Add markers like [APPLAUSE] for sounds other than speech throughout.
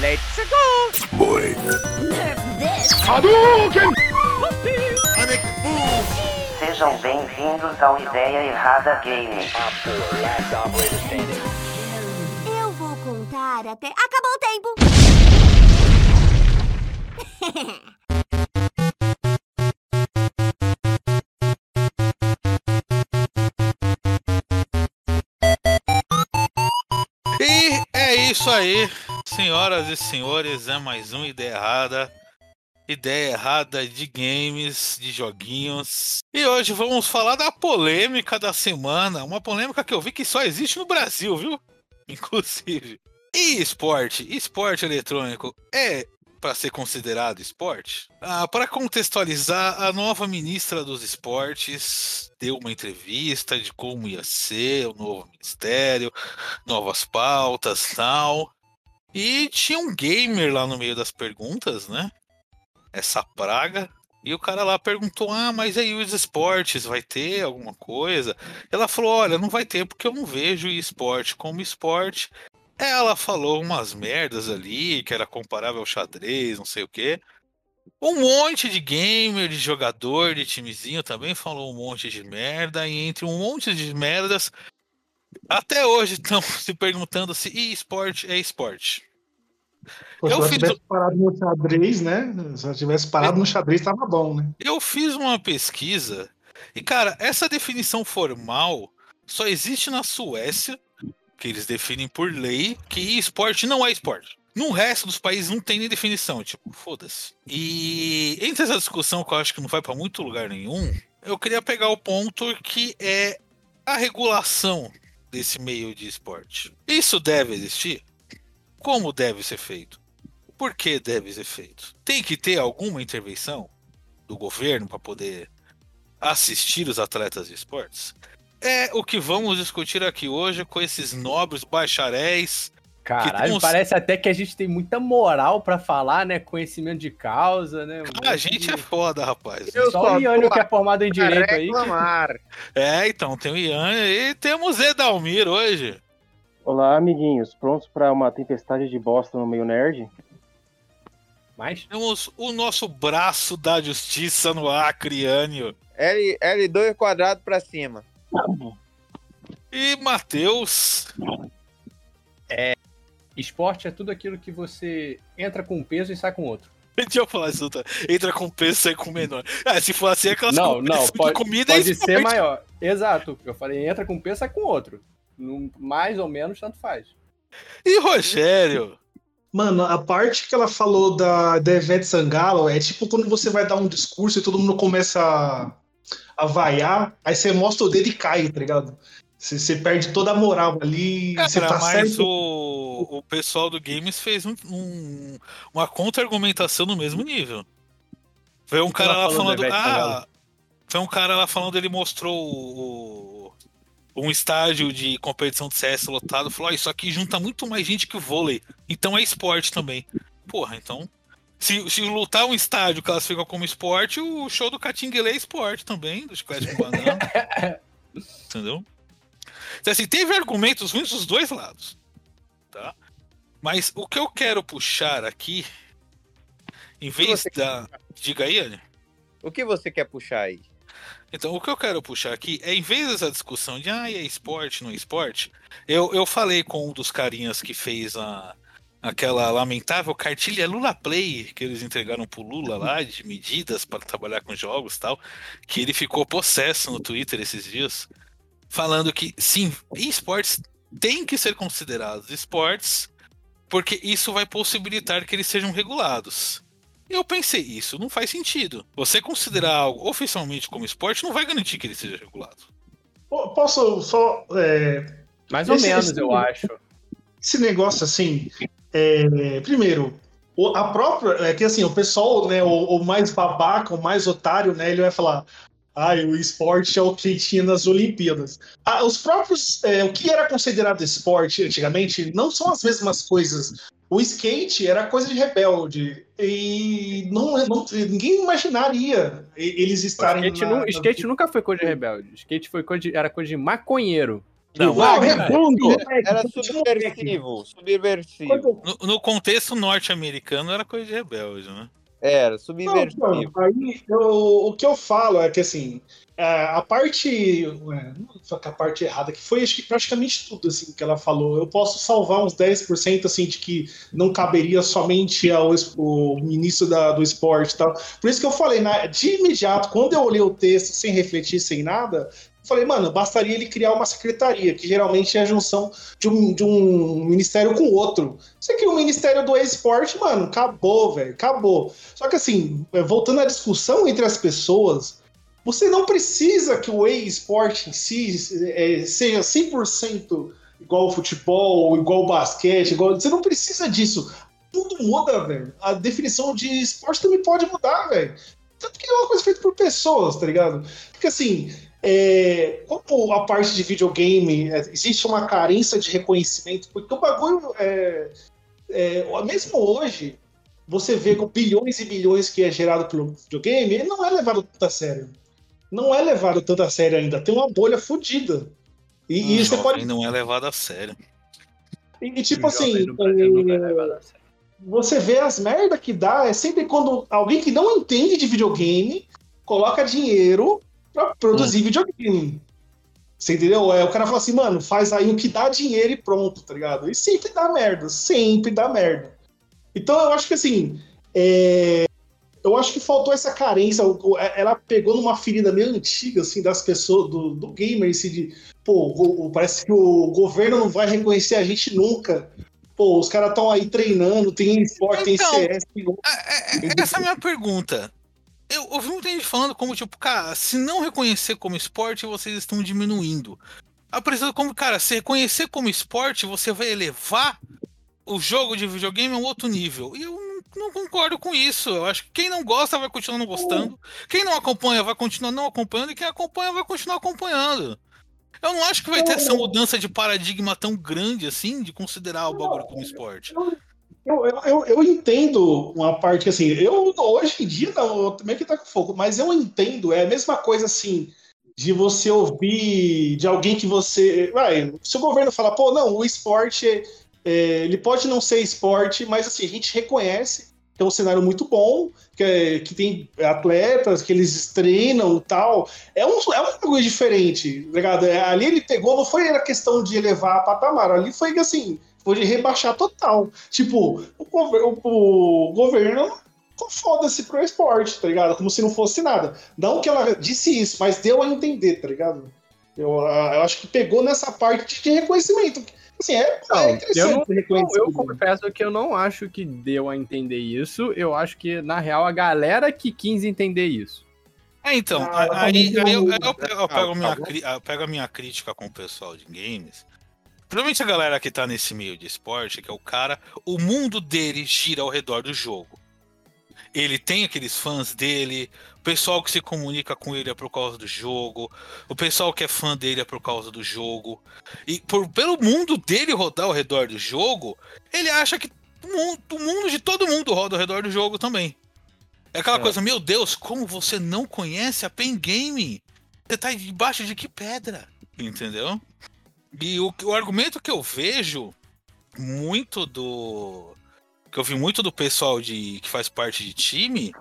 Let's go! Boy. Sejam bem-vindos ao Ideia Errada Game. Eu vou contar até. Acabou o tempo! E é isso aí, senhoras e senhores, é mais uma ideia errada. Ideia errada de games, de joguinhos. E hoje vamos falar da polêmica da semana. Uma polêmica que eu vi que só existe no Brasil, viu? [LAUGHS] Inclusive. E esporte? Esporte eletrônico é para ser considerado esporte? Ah, para contextualizar, a nova ministra dos esportes deu uma entrevista de como ia ser o novo ministério, novas pautas tal. E tinha um gamer lá no meio das perguntas, né? Essa praga. E o cara lá perguntou: Ah, mas aí os esportes, vai ter alguma coisa? Ela falou: Olha, não vai ter porque eu não vejo esporte como esporte. Ela falou umas merdas ali, que era comparável ao xadrez, não sei o quê. Um monte de gamer, de jogador, de timezinho também falou um monte de merda. E entre um monte de merdas, até hoje estão [LAUGHS] se perguntando se esporte é esporte. Pô, se Eu fiz tivesse parado no xadrez, né? Se ela tivesse parado no xadrez, tava bom, né? Eu fiz uma pesquisa e, cara, essa definição formal só existe na Suécia, que eles definem por lei que esporte não é esporte. No resto dos países não tem nem definição, tipo, foda-se. E entre essa discussão que eu acho que não vai pra muito lugar nenhum, eu queria pegar o ponto que é a regulação desse meio de esporte. Isso deve existir? Como deve ser feito? Por que deve ser feito? Tem que ter alguma intervenção? do governo para poder assistir os atletas de esportes? É o que vamos discutir aqui hoje com esses nobres bacharéis. Caralho, parece até que a gente tem muita moral pra falar, né? Conhecimento de causa, né? A gente é foda, rapaz. Eu Só só o Iânio tô que é formado em direito aí. [LAUGHS] É, então, tem o Ian e temos Edalmir hoje. Olá, amiguinhos. Prontos para uma tempestade de bosta no meio nerd? Mas Temos o nosso braço da justiça no Acre, Iânio. L, L2 quadrado pra cima. E Matheus. Esporte é tudo aquilo que você entra com um peso e sai com outro. [LAUGHS] Deixa eu falar isso, tá? Entra com peso, sai com menor. Ah, se for assim, é aquelas Não, não, de [LAUGHS] pode, comida é pode ser esporte. maior. Exato. Eu falei, entra com um peso, sai com outro. Mais ou menos, tanto faz. E Rogério? Mano, a parte que ela falou da, da Ivete Sangalo é tipo quando você vai dar um discurso e todo mundo começa a, a vaiar, aí você mostra o dedo e cai, tá ligado? Você, você perde toda a moral ali, você Cara, tá mas certo. o, o pessoal do Games fez um- um- uma contra-argumentação no mesmo nível. Foi um cara lá falando. Ivete Ah, foi um cara lá falando, ele mostrou o- um estádio de competição de CS lotado. Falou: "Ó, Isso aqui junta muito mais gente que o vôlei. Então é esporte também. Porra, então. Se, se lutar um estádio classifica como esporte, o show do Catinguele é esporte também, do Chiclete com Banana. [LAUGHS] Entendeu? Então, assim, teve argumentos ruins dos dois lados. Tá? Mas o que eu quero puxar aqui, em vez da. Diga aí, Anny. O que você quer puxar aí? Então, o que eu quero puxar aqui é, em vez dessa discussão de ah, é esporte, não é esporte, eu, eu falei com um dos carinhas que fez a, aquela lamentável cartilha Lula Play que eles entregaram pro Lula lá, [LAUGHS] de medidas para trabalhar com jogos e tal, que ele ficou possesso no Twitter esses dias, falando que sim, esportes têm que ser considerados esportes, porque isso vai possibilitar que eles sejam regulados. Eu pensei, isso não faz sentido. Você considerar algo oficialmente como esporte não vai garantir que ele seja regulado. Posso só. é, Mais ou Esse- menos, esse- eu acho. esse negócio assim. é, primeiro, o- a própria. É que assim, o pessoal, né, o, o mais babaca, o mais otário, né, ele vai falar. Ah, o esporte é o que tinha nas Olimpíadas. Ah, os próprios. é, o que era considerado esporte antigamente não são as mesmas coisas. O skate era coisa de rebelde. E não, não- ninguém imaginaria eles O estarem. skate, na- nu- na- skate nunca foi coisa de rebelde. Skate foi coisa de- era coisa de maconheiro. Não, Não, é- redondo. Era subversivo, subversivo. no, no contexto norte-americano era coisa de rebelde, né? Era Não, subversivo. então, aí eu- o que eu falo é que assim, é, a parte. não a parte errada, que foi que praticamente tudo assim, que ela falou. Eu posso salvar uns 10% assim, de que não caberia somente ao es- o ministro da- do esporte e tal. Por isso que eu falei, na- de imediato, quando eu olhei o texto sem refletir, sem nada, falei, mano, bastaria ele criar uma secretaria, que geralmente é a junção de um, de um ministério com outro. Você cria o Ministério do Esporte, mano, acabou, velho, acabou. Só que assim, é, voltando à discussão entre as pessoas, você não precisa que o e-sport em si é, seja 100% igual ao futebol, igual ao basquete, igual... você não precisa disso. Tudo muda, velho. A definição de esporte também pode mudar, velho. Tanto que é uma coisa feita por pessoas, tá ligado? Porque assim, é, como a parte de videogame é, existe uma carência de reconhecimento, porque o bagulho é, é, mesmo hoje, você vê com bilhões e bilhões que é gerado pelo videogame, ele não é levado tanto a sério. Não é levado tanto a sério ainda. Tem uma bolha fodida. E, e Um você pode. não é levado a sério. E, e tipo assim, é é, você vê as merda que dá é sempre quando alguém que não entende de videogame coloca dinheiro pra produzir videogame. Você entendeu? É, o cara fala assim, mano, faz aí o que dá dinheiro e pronto, tá ligado? E sempre dá merda, sempre dá merda. Então eu acho que assim, é, eu acho que faltou essa carência. o- Ela pegou numa ferida meio antiga, assim, das pessoas, do, do gamer, assim, de pô, parece que o governo não vai reconhecer a gente nunca. Pô, os caras estão aí treinando, tem esporte, tem Então, CS, tem É, é, é, essa é a minha pergunta. Eu ouvi muita gente falando como, tipo, cara, se não reconhecer como esporte, vocês estão diminuindo. Apresentando como, cara, se reconhecer como esporte, você vai elevar o jogo de videogame a um outro nível. E eu não, concordo com isso. Eu acho que quem não gosta vai continuar não gostando. Quem não acompanha vai continuar não acompanhando. E quem acompanha vai continuar acompanhando. Eu não acho que vai ter essa mudança de paradigma tão grande assim de considerar o bagulho como esporte. Eu, eu, eu, entendo uma parte que assim, eu hoje em dia não, eu também que tá com fogo, mas eu entendo, é a mesma coisa assim, de você ouvir de alguém que você. Vai, se o governo falar, pô, não, o esporte é- é, ele pode não ser esporte, mas assim, a gente reconhece que é um cenário muito bom, que, é- que tem atletas, que eles treinam e tal. É um, é um bagulho diferente, tá ligado? É, Ali ele pegou, não foi a questão de elevar a patamar, ali foi assim, foi de rebaixar total. Tipo, o, gover- o- o governo foda-se pro esporte, tá ligado? Como se não fosse nada. Não que ela disse isso, mas deu a entender, tá ligado? Eu, ah, eu acho que pegou nessa parte de reconhecimento. Assim, é, Não, é interessante não, eu, reconhecer. eu confesso que eu não acho que deu a entender isso. Eu acho que, na real, a galera que quis entender isso. É, então, Ah, a- aí, tá aí eu, eu pego, eu pego Ah, minha, tá cri- eu pego a minha crítica com o pessoal de games. Principalmente a galera que tá nesse meio de esporte, que é o cara, o mundo dele gira ao redor do jogo. Ele tem aqueles fãs dele, o pessoal que se comunica com ele é por causa do jogo, o pessoal que é fã dele é por causa do jogo. E por, pelo mundo dele rodar ao redor do jogo, ele acha que o mundo, o mundo de todo mundo roda ao redor do jogo também. É aquela É. coisa, meu Deus, como você não conhece a Pen Game? Você tá debaixo de que pedra? Entendeu? E o, o argumento que eu vejo muito do. Que eu vi muito do pessoal de, que faz parte de time,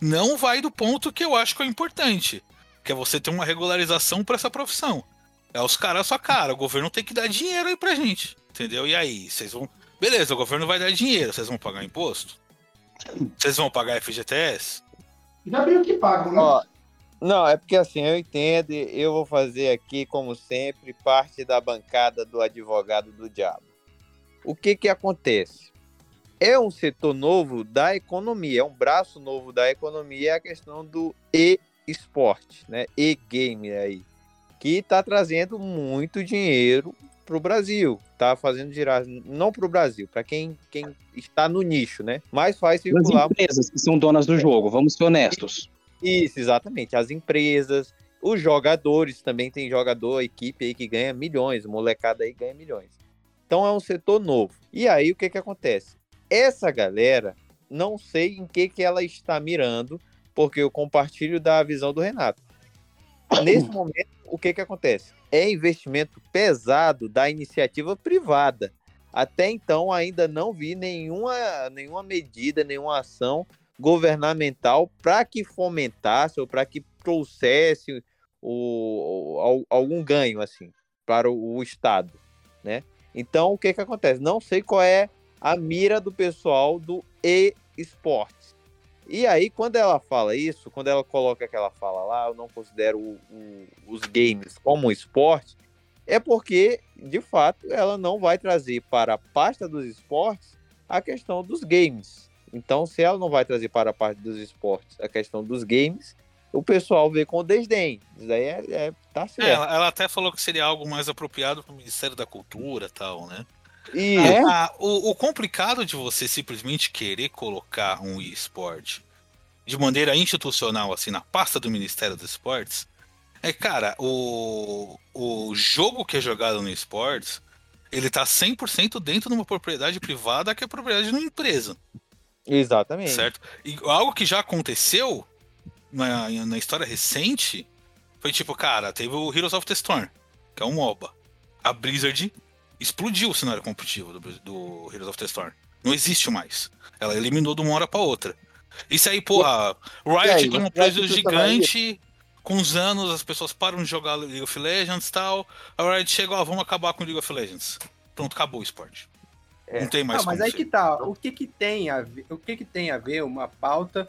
não vai do ponto que eu acho que é importante. Que é você ter uma regularização para essa profissão. É os caras a sua cara, o governo tem que dar dinheiro aí pra gente. Entendeu? E aí, vocês vão. Beleza, o governo vai dar dinheiro, vocês vão pagar imposto? Vocês vão pagar FGTS? Já bem o que pagam, né? Ó, não, é porque assim, eu entendo, e eu vou fazer aqui, como sempre, parte da bancada do advogado do diabo. O que que acontece? É um setor novo da economia, é um braço novo da economia, é a questão do e-esporte, né? E-game aí, que está trazendo muito dinheiro para o Brasil, tá fazendo girar, não para o Brasil, para quem, quem está no nicho, né? Mas faz As circular empresas que são donas do jogo, vamos ser honestos. Isso, exatamente. As empresas, os jogadores também tem jogador, equipe aí que ganha milhões, molecada aí ganha milhões. Então é um setor novo. E aí o que que acontece? Essa galera, não sei em que que ela está mirando, porque eu compartilho da visão do Renato. nesse [COUGHS] momento, o que que acontece? É investimento pesado da iniciativa privada. Até então, ainda não vi nenhuma, nenhuma medida, nenhuma ação governamental para que fomentasse ou para que trouxesse o, o- algum ganho assim para o, o Estado, né? Então, o que que acontece? Não sei qual é a mira do pessoal do e-esportes. E aí, quando ela fala isso, quando ela coloca aquela fala lá, eu não considero o- o- os games como um esporte, é porque, de fato, ela não vai trazer para a pasta dos esportes a questão dos games. Então, se ela não vai trazer para a parte dos esportes a questão dos games, o pessoal vê com desdém. Isso daí é, é- tá É, certo. ela, ela até falou que seria algo mais apropriado para o Ministério da Cultura e tal, né? E Ah, o, o complicado de você simplesmente querer colocar um eSport de maneira institucional, assim, na pasta do Ministério dos Esportes, é, cara, o, o jogo que é jogado no esportes, ele tá 100% dentro de uma propriedade privada que é propriedade de uma empresa, exatamente. certo? E algo que já aconteceu na, na história recente foi tipo, cara, teve o Heroes of the Storm, que é um MOBA. A Blizzard explodiu o cenário competitivo do, do Heroes of the Storm. Não existe mais. Ela eliminou de uma hora pra outra. Isso aí, porra, Riot tem um preço gigante. Com os anos, as pessoas param de jogar League of Legends e tal. A Riot chega, ó, vamos acabar com League of Legends. Pronto, acabou o esporte. É. Não tem mais Não, mas aí ser. que tá. O que que tem a ver, o que que tem a ver uma pauta,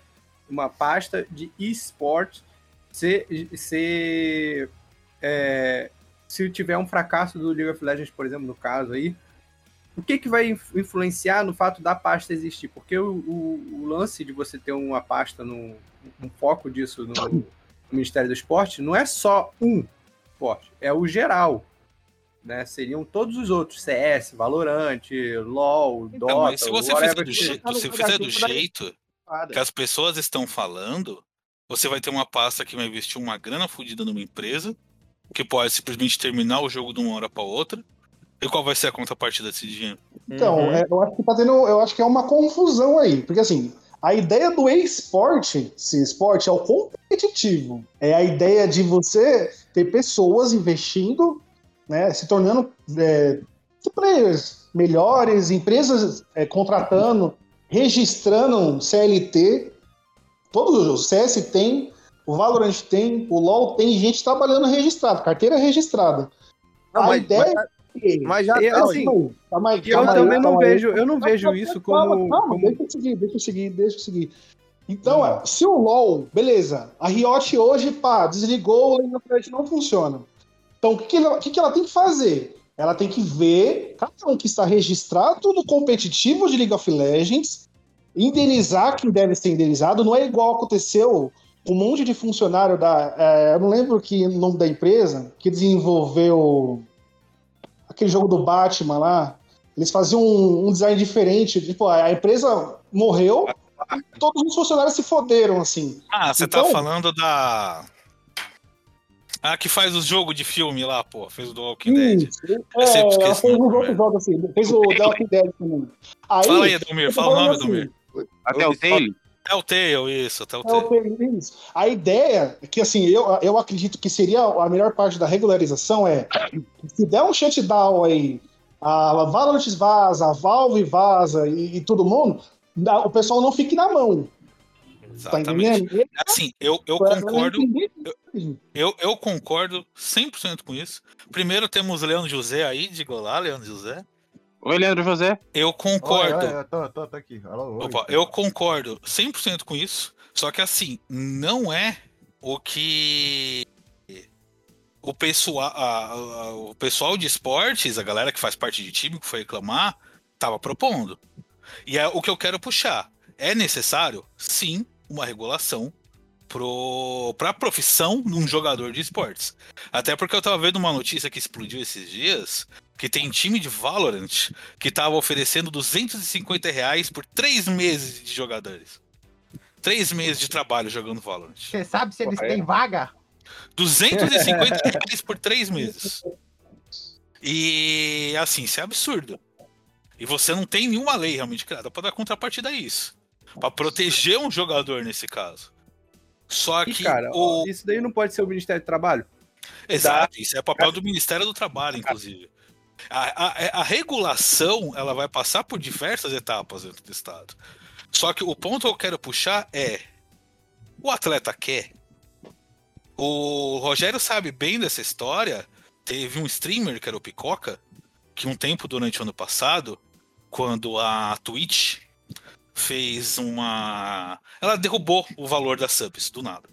uma pasta de esporte ser, ser é, se tiver um fracasso do League of Legends, por exemplo, no caso aí, o que que vai inf- influenciar no fato da pasta existir? Porque o, o- o lance de você ter uma pasta, no, um foco disso no, no Ministério do Esporte, não é só um esporte, é o geral. Né? Seriam todos os outros, CS, Valorant, LoL, Dota, Então, mas se você fizer do, que je- tá se fizer do jeito que as pessoas estão falando, você vai ter uma pasta que vai investir uma grana fodida numa empresa, que pode simplesmente terminar o jogo de uma hora pra outra. E qual vai ser a contrapartida desse dinheiro? Então, Uhum. é, eu acho que tá tendo, eu acho que é uma confusão aí, porque assim, a ideia do e-sport, se esporte é o competitivo, é a ideia de você ter pessoas investindo, né, se tornando é, players melhores, empresas é, contratando, registrando CLT, todos os CS tem, o Valorant tem, o LoL tem gente trabalhando registrado, carteira registrada. Não, a mas- ideia é Mas já Eu, tá, assim, Calma aí, E eu calma aí, também não calma aí. vejo, eu não vejo Calma, isso calma, como, calma, Deixa eu seguir, deixa eu seguir, deixa eu seguir. Então, é, se o LoL, beleza, a Riot hoje, pá, desligou, o League of Legends não funciona. Então, o que, que, ela, o que, que ela tem que fazer? Ela tem que ver cada um que está registrado no competitivo de League of Legends, indenizar quem deve ser indenizado. Não é igual aconteceu com um monte de funcionário da. é, eu não lembro que o nome da empresa, que desenvolveu aquele jogo do Batman lá. Eles faziam um, um design diferente. Tipo, a empresa morreu, todos os funcionários se foderam, assim. Ah, você Então- tá falando da. Ah, que faz o jogo de filme lá, pô. Fez o do Walking Dead. Isso. Eu É, sempre ela esqueço fez o nome, uns outros velho. jogos assim. Fez o [LAUGHS] The Walking Dead também. Aí, Fala aí, Adalmir. Fala o nome, assim, Adalmir. Até o Tail. Telltale, isso, É o Telltale. que- isso. A ideia é que, assim, eu, eu acredito que seria a melhor parte da regularização é se der um shutdown aí, a Valorant vaza, a Valve vaza e, e todo mundo, o pessoal não fique na mão. Tá Exatamente. entendendo? Assim, eu, eu concordo. Eu, eu concordo 100% com isso. Primeiro temos o Leandro José aí, diga olá, Leandro José. Oi, Leandro José. Eu concordo. Oi, oi, eu tô, tô, tô aqui. Alô, oi. Opa, eu concordo 100% com isso. Só que assim, não é o que o pessoal, a- a- o pessoal de esportes, a galera que faz parte de time que foi reclamar, tava propondo. E é o que eu quero puxar. É necessário, sim, uma regulação para a profissão de um jogador de esportes. Até porque eu tava vendo uma notícia que explodiu esses dias, que tem time de Valorant que tava oferecendo 250 reais por três meses de jogadores. Três meses de trabalho jogando Valorant. Você sabe se eles têm vaga? 250 reais por três meses. E assim, isso é absurdo. E você não tem nenhuma lei realmente criada para dar contrapartida a isso. Para proteger um jogador nesse caso. Só E, que cara, o. isso daí não pode ser o Ministério do Trabalho? Exato, isso é papel do Ministério do Trabalho, inclusive. A, a- a regulação ela vai passar por diversas etapas dentro do Estado. Só que o ponto que eu quero puxar é: o atleta quer. O Rogério sabe bem dessa história. Teve um streamer que era o Picoca, que um tempo durante o ano passado, quando a Twitch fez uma. Ela derrubou o valor das subs do nada.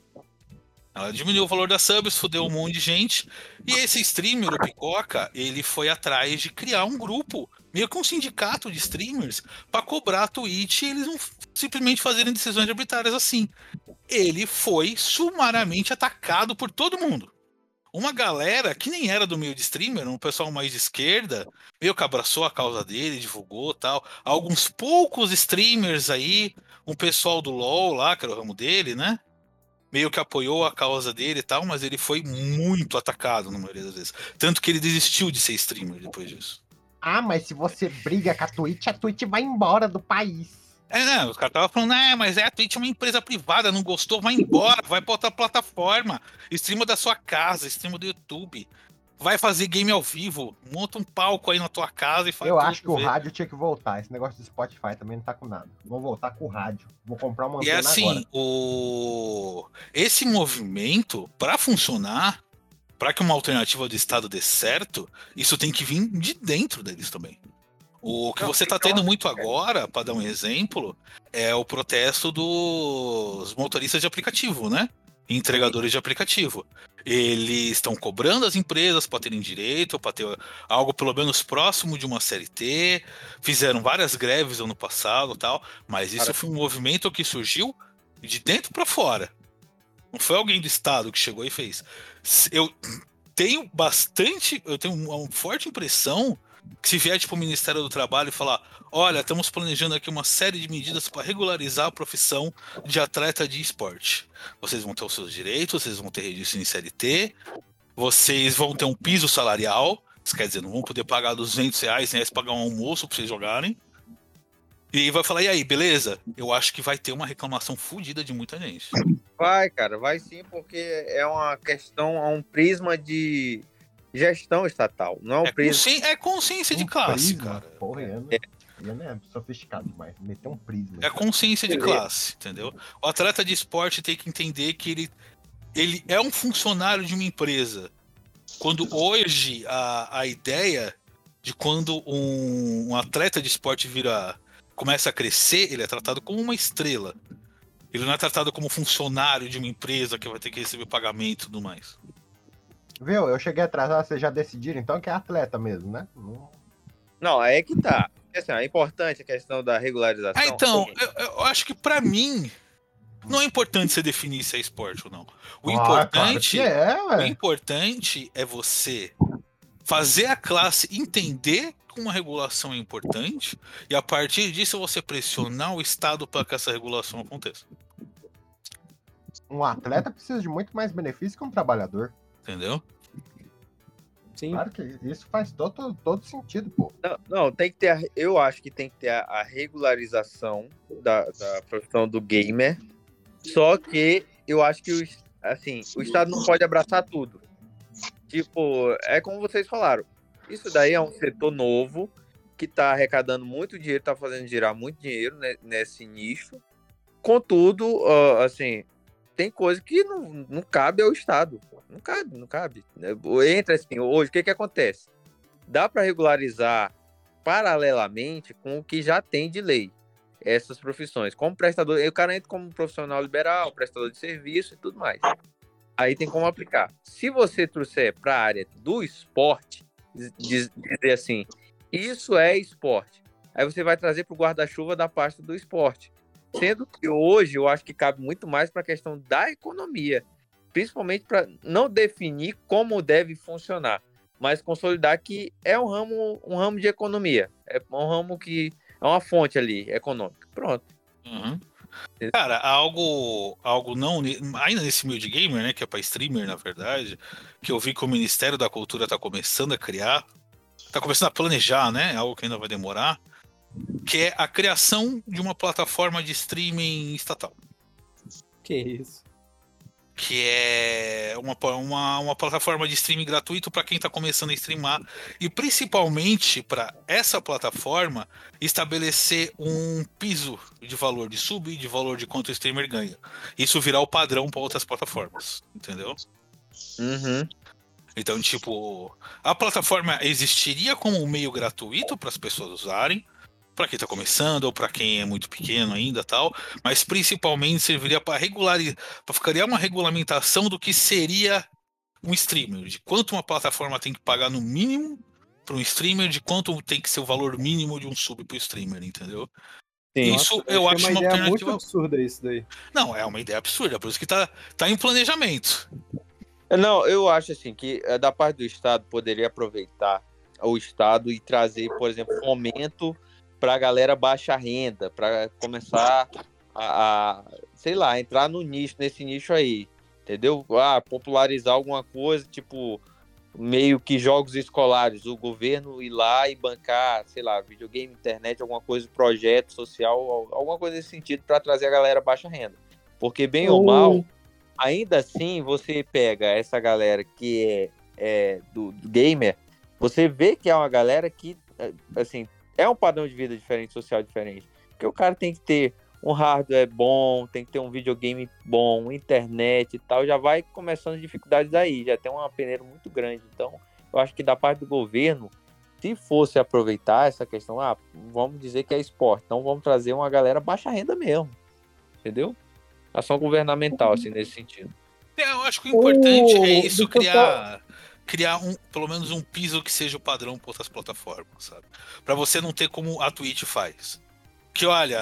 Ela diminuiu o valor das subs, fudeu um monte de gente. E esse streamer, o Picoca, ele foi atrás de criar um grupo, meio que um sindicato de streamers, pra cobrar a Twitch e eles não simplesmente fazerem decisões arbitrárias assim. Ele foi sumariamente atacado por todo mundo. Uma galera que nem era do meio de streamer, um pessoal mais de esquerda, meio que abraçou a causa dele, divulgou tal. Alguns poucos streamers aí, um pessoal do LoL lá, que era o ramo dele, né? meio que apoiou a causa dele e tal, mas ele foi muito atacado na maioria das vezes. Tanto que ele desistiu de ser streamer depois disso. Ah, mas se você briga com a Twitch, a Twitch vai embora do país. É, né? Os caras estavam falando, é, mas é, a Twitch é uma empresa privada, não gostou, vai embora, vai pra outra plataforma. Streama da sua casa, streama do YouTube. Vai fazer game ao vivo, monta um palco aí na tua casa e faz Eu acho que o vê. rádio tinha que voltar. Esse negócio do Spotify também não tá com nada. Vou voltar com o rádio. Vou comprar uma E assim, agora. o esse movimento, para funcionar, para que uma alternativa do Estado dê certo, isso tem que vir de dentro deles também. O que você está tendo muito agora, para dar um exemplo, é o protesto dos motoristas de aplicativo, né? Entregadores de aplicativo. Eles estão cobrando as empresas para terem direito, para ter algo pelo menos próximo de uma CLT. Fizeram várias greves ano passado, tal, mas isso Cara, foi um movimento que surgiu de dentro para fora. Não foi alguém do estado que chegou e fez. Eu tenho bastante, eu tenho uma forte impressão se vier tipo o Ministério do Trabalho e falar, olha, estamos planejando aqui uma série de medidas para regularizar a profissão de atleta de esporte. Vocês vão ter os seus direitos, vocês vão ter registro em CLT, vocês vão ter um piso salarial, isso quer dizer, não vão poder pagar 200 reais, 100 reais pagar um almoço para vocês jogarem. E vai falar, e aí, beleza? Eu acho que vai ter uma reclamação fodida de muita gente. Vai, cara, vai sim, porque é uma questão, é um prisma de gestão estatal, não é um É, prisma. consci- é consciência de Um classe, prisma, cara. Porra, eu não, eu não é sofisticado demais. Meter um prisma. É consciência de Beleza. classe, entendeu? O atleta de esporte tem que entender que ele, ele é um funcionário de uma empresa. Quando hoje a, a ideia de quando um, um atleta de esporte vira começa a crescer, ele é tratado como uma estrela. Ele não é tratado como funcionário de uma empresa que vai ter que receber pagamento e tudo mais. Viu? Eu cheguei atrasado, vocês já decidiram então que é atleta mesmo, né? Não- Não, aí é que tá. Assim, é importante a questão da regularização. Ah, então, eu, eu acho que pra mim não é importante você definir se é esporte ou não. O Ah, importante claro que é, O importante é você fazer a classe entender que uma regulação é importante e a partir disso você pressionar o Estado para que essa regulação aconteça. Um atleta precisa de muito mais benefício que um trabalhador. Entendeu? Sim. Claro que isso faz todo, todo sentido, pô. Não, não, tem que ter. a- eu acho que tem que ter a, a regularização da, da profissão do gamer. Só que eu acho que os, assim, o Estado não pode abraçar tudo. Tipo, é como vocês falaram. Isso daí é um setor novo que está arrecadando muito dinheiro, está fazendo girar muito dinheiro ne- nesse nicho. Contudo, ah, assim, tem coisa que não, não cabe ao Estado. Não cabe, não cabe. Entra assim, hoje, o que que acontece? Dá para regularizar paralelamente com o que já tem de lei essas profissões, como prestador, o cara entra como profissional liberal, prestador de serviço e tudo mais. Aí tem como aplicar. Se você trouxer para a área do esporte, diz- dizer assim, isso é esporte. Aí você vai trazer para o guarda-chuva da parte do esporte. Sendo que hoje eu acho que cabe muito mais para a questão da economia, principalmente para não definir como deve funcionar, mas consolidar que é um ramo, um ramo de economia, é um ramo que é uma fonte ali econômica. Pronto. Uhum. Cara, algo, algo não. Ainda nesse meio de gamer, né? Que é pra streamer, na verdade, que eu vi que o Ministério da Cultura tá começando a criar, tá começando a planejar, né? Algo que ainda vai demorar, que é a criação de uma plataforma de streaming estatal. Que isso? que é uma, uma, uma plataforma de streaming gratuito para quem está começando a streamar e principalmente para essa plataforma estabelecer um piso de valor de sub e de valor de quanto o streamer ganha. Isso virar o padrão para outras plataformas, entendeu? Uhum. Então, tipo, a plataforma existiria como um meio gratuito para as pessoas usarem, para quem está começando ou para quem é muito pequeno ainda tal, mas principalmente serviria para regularizar, para criar uma regulamentação do que seria um streamer, de quanto uma plataforma tem que pagar no mínimo para um streamer, de quanto tem que ser o valor mínimo de um sub para o streamer, entendeu? Sim. Isso Nossa, eu achei acho uma, ideia alternativa. muito absurda isso daí. Não, é uma ideia absurda, por isso que tá, tá em planejamento. Não, eu acho assim que eh, da parte do Estado poderia aproveitar o Estado e trazer, por exemplo, fomento para a galera baixa renda, para começar a, a, sei lá, entrar no nicho, nesse nicho aí, entendeu? Ah, popularizar alguma coisa, tipo, meio que jogos escolares, o governo ir lá e bancar, sei lá, videogame, internet, alguma coisa, projeto social, al- alguma coisa nesse sentido para trazer a galera baixa renda. Porque bem ou mal, ainda assim você pega essa galera que é, é do, do gamer, você vê que é uma galera que, é, assim, é um padrão de vida diferente, social diferente. Porque o cara tem que ter um hardware bom, tem que ter um videogame bom, internet e tal, já vai começando dificuldades daí, já tem uma peneira muito grande. Então, eu acho que da parte do governo, se fosse aproveitar essa questão, ah, vamos dizer que é esporte, então vamos trazer uma galera baixa renda mesmo, entendeu? Ação governamental, assim, nesse sentido. É, eu acho que o importante O- é isso, criar, criar um, pelo menos um piso que seja o padrão para outras plataformas, sabe? Para você não ter como a Twitch faz. Que olha,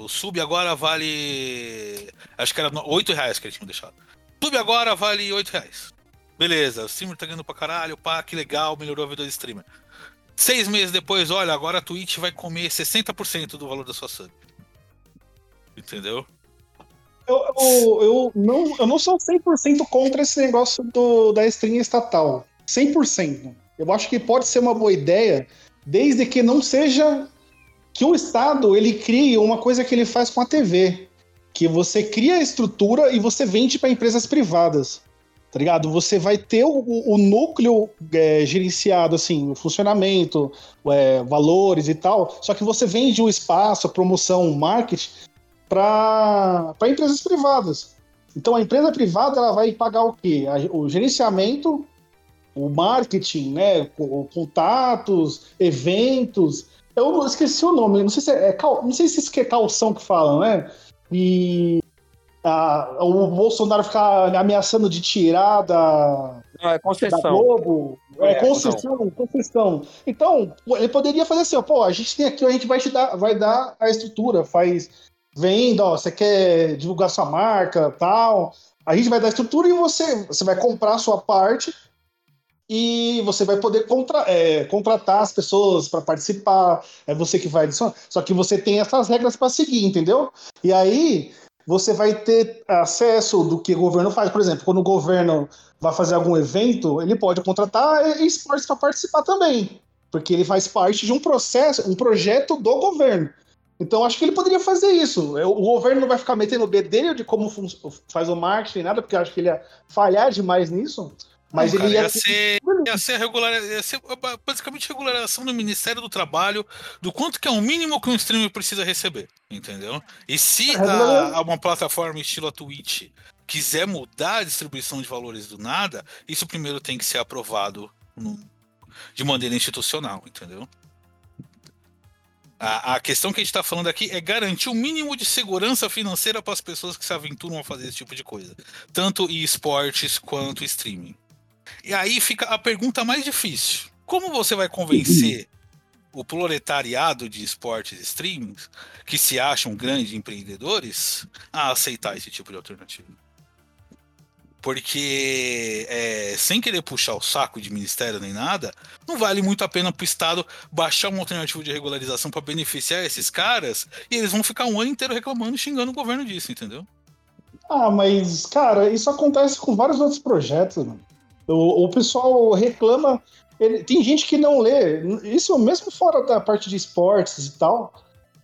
o sub agora vale. Acho que era no- 8 reais que eles tinham deixado. Sub agora vale 8 reais. Beleza, o streamer tá ganhando pra caralho, pá, que legal, melhorou a vida do streamer. Seis meses depois, olha, agora a Twitch vai comer 60% do valor da sua sub. Entendeu? Eu, eu, eu não, eu não sou 100% contra esse negócio do, da stream estatal. 100%. Eu acho que pode ser uma boa ideia, desde que não seja que o Estado ele crie uma coisa que ele faz com a TV. Que você cria a estrutura e você vende para empresas privadas. Tá ligado? Você vai ter o, o- núcleo é, gerenciado, assim, o funcionamento, é, valores e tal. Só que você vende o espaço, a promoção, o marketing para empresas privadas. Então a empresa privada ela vai pagar o quê? O gerenciamento, o marketing, né? co- Contatos, eventos. Eu não- esqueci o nome, não sei se é, é não sei se é calção que falam, né? E a- o Bolsonaro ficar ameaçando de tirar da, Não, é da concessão. Globo. É, É, concessão, concessão. Então, ele poderia fazer assim, ó, pô, a gente tem aqui, a gente vai te dar, vai dar a estrutura, faz venda, ó, você quer divulgar sua marca, tal. A gente vai dar estrutura e você, você vai comprar a sua parte e você vai poder contra, é, contratar as pessoas para participar. É você que vai adicionar. Só que você tem essas regras para seguir, entendeu? E aí você vai ter acesso do que o governo faz. Por exemplo, quando o governo vai fazer algum evento, ele pode contratar esportes para participar também, porque ele faz parte de um processo, um projeto do governo. Então, acho que ele poderia fazer isso. O governo não vai ficar metendo o bedelho de como faz o marketing nada, porque acho que ele ia falhar demais nisso. Mas Não, ele cara, ia. ia ser, ia ser regular, ia ser basicamente a regularização do Ministério do Trabalho do quanto que é o mínimo que um streamer precisa receber, entendeu? E se a, a uma plataforma estilo a Twitch quiser mudar a distribuição de valores do nada, isso primeiro tem que ser aprovado no- de maneira institucional, entendeu? A, a questão que a gente está falando aqui é garantir o mínimo de segurança financeira para as pessoas que se aventuram a fazer esse tipo de coisa, tanto em esportes quanto streaming. E aí fica a pergunta mais difícil: como você vai convencer o proletariado de esportes e streamings, que se acham grandes empreendedores, a aceitar esse tipo de alternativa? Porque, é, sem querer puxar o saco de ministério nem nada, não vale muito a pena para o Estado baixar uma alternativa de regularização para beneficiar esses caras e eles vão ficar um ano inteiro reclamando e xingando o governo disso, entendeu? Ah, mas, cara, isso acontece com vários outros projetos. mano. O, o pessoal reclama. ele- tem gente que não lê. Isso mesmo fora da parte de esportes e tal.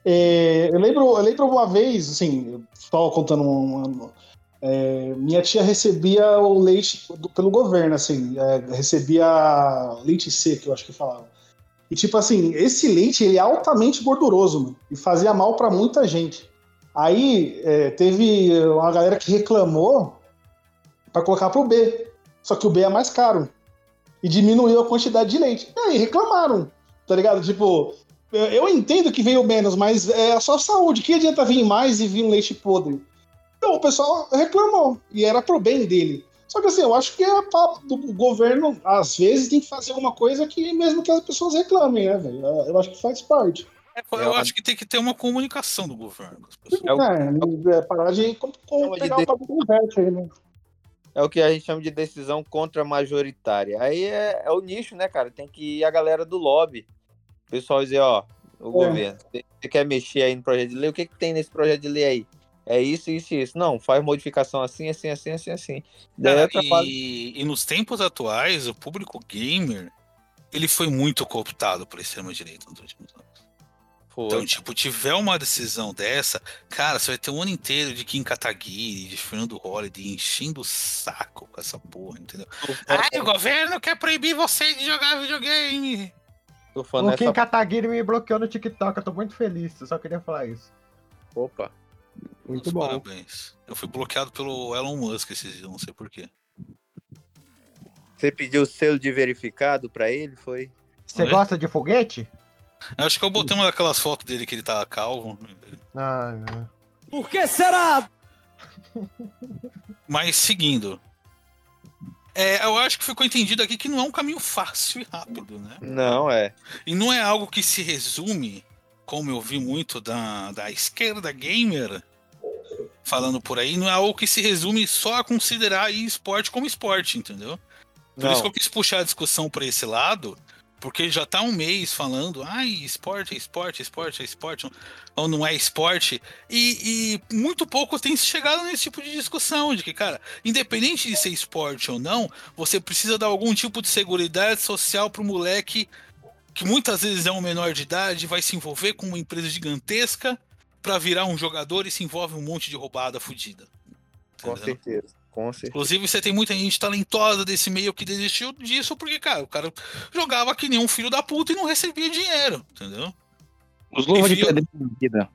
É, eu, lembro, eu lembro uma vez, assim, eu estava contando uma, É, minha tia recebia o leite do- pelo governo, assim, é, recebia leite seco, eu acho que falava. E tipo assim, esse leite ele é altamente gorduroso, mano, e fazia mal pra muita gente. Aí é, teve uma galera que reclamou pra colocar pro B, só que o B é mais caro e diminuiu a quantidade de leite. E aí reclamaram, tá ligado? Tipo, eu- entendo que veio menos, mas é só saúde. Que adianta vir mais e vir um leite podre? Então o pessoal reclamou e era pro bem dele. Só que assim, eu acho que é papo do governo, às vezes, tem que fazer uma coisa que mesmo que as pessoas reclamem, né, velho? Eu acho que faz parte. Eu acho que tem que ter uma comunicação do governo. com as pessoas. É o- É, é parar de pegar de- o papo do aí, né? É o que a gente chama de decisão contra-majoritária. Aí é, é o nicho, né, cara? Tem que ir a galera do lobby. O pessoal dizer, ó, o É. governo, você você quer mexer aí no projeto de lei? O que, que tem nesse projeto de lei aí? É isso, isso e isso. Não, faz modificação assim, assim, assim, assim, assim. Daí Cara, é e, e nos tempos atuais, o público gamer ele foi muito cooptado por extrema-direita nos últimos anos. Foi. Então, tipo, tiver uma decisão dessa, cara, você vai ter um ano inteiro de Kim Kataguiri, de Fernando Holliday enchendo o saco com essa porra, entendeu? Ai, o governo quer proibir você de jogar videogame. Tô falando O Kim essa... Kataguiri me bloqueou no TikTok, eu tô muito feliz, eu só queria falar isso. Opa. Muito Meus bom. Parabéns. Eu fui bloqueado pelo Elon Musk esses dias, não sei porquê. Você pediu o selo de verificado pra ele? Foi? Você Oi? gosta de foguete? Eu acho que eu botei uma daquelas fotos dele que ele tá calvo. Ah, não. Por que será? [LAUGHS] Mas seguindo. É, eu acho que ficou entendido aqui que não é um caminho fácil e rápido, né? Não, é. E não é algo que se resume, como eu vi muito da, da esquerda gamer falando por aí, não é algo que se resume só a considerar esporte como esporte, entendeu? Por Não. isso que eu quis puxar a discussão para esse lado, porque já tá um mês falando, ai, esporte esporte, esporte esporte, ou não é esporte, e, e muito pouco tem se chegado nesse tipo de discussão, de que, cara, independente de ser esporte ou não, você precisa dar algum tipo de seguridade social pro moleque que muitas vezes é um menor de idade, vai se envolver com uma empresa gigantesca para virar um jogador e se envolve um monte de roubada fodida. Com certeza. Com certeza. Inclusive, você tem muita gente talentosa desse meio que desistiu disso porque, cara, o cara jogava que nem um filho da puta e não recebia dinheiro, entendeu? Os luvas de da vida.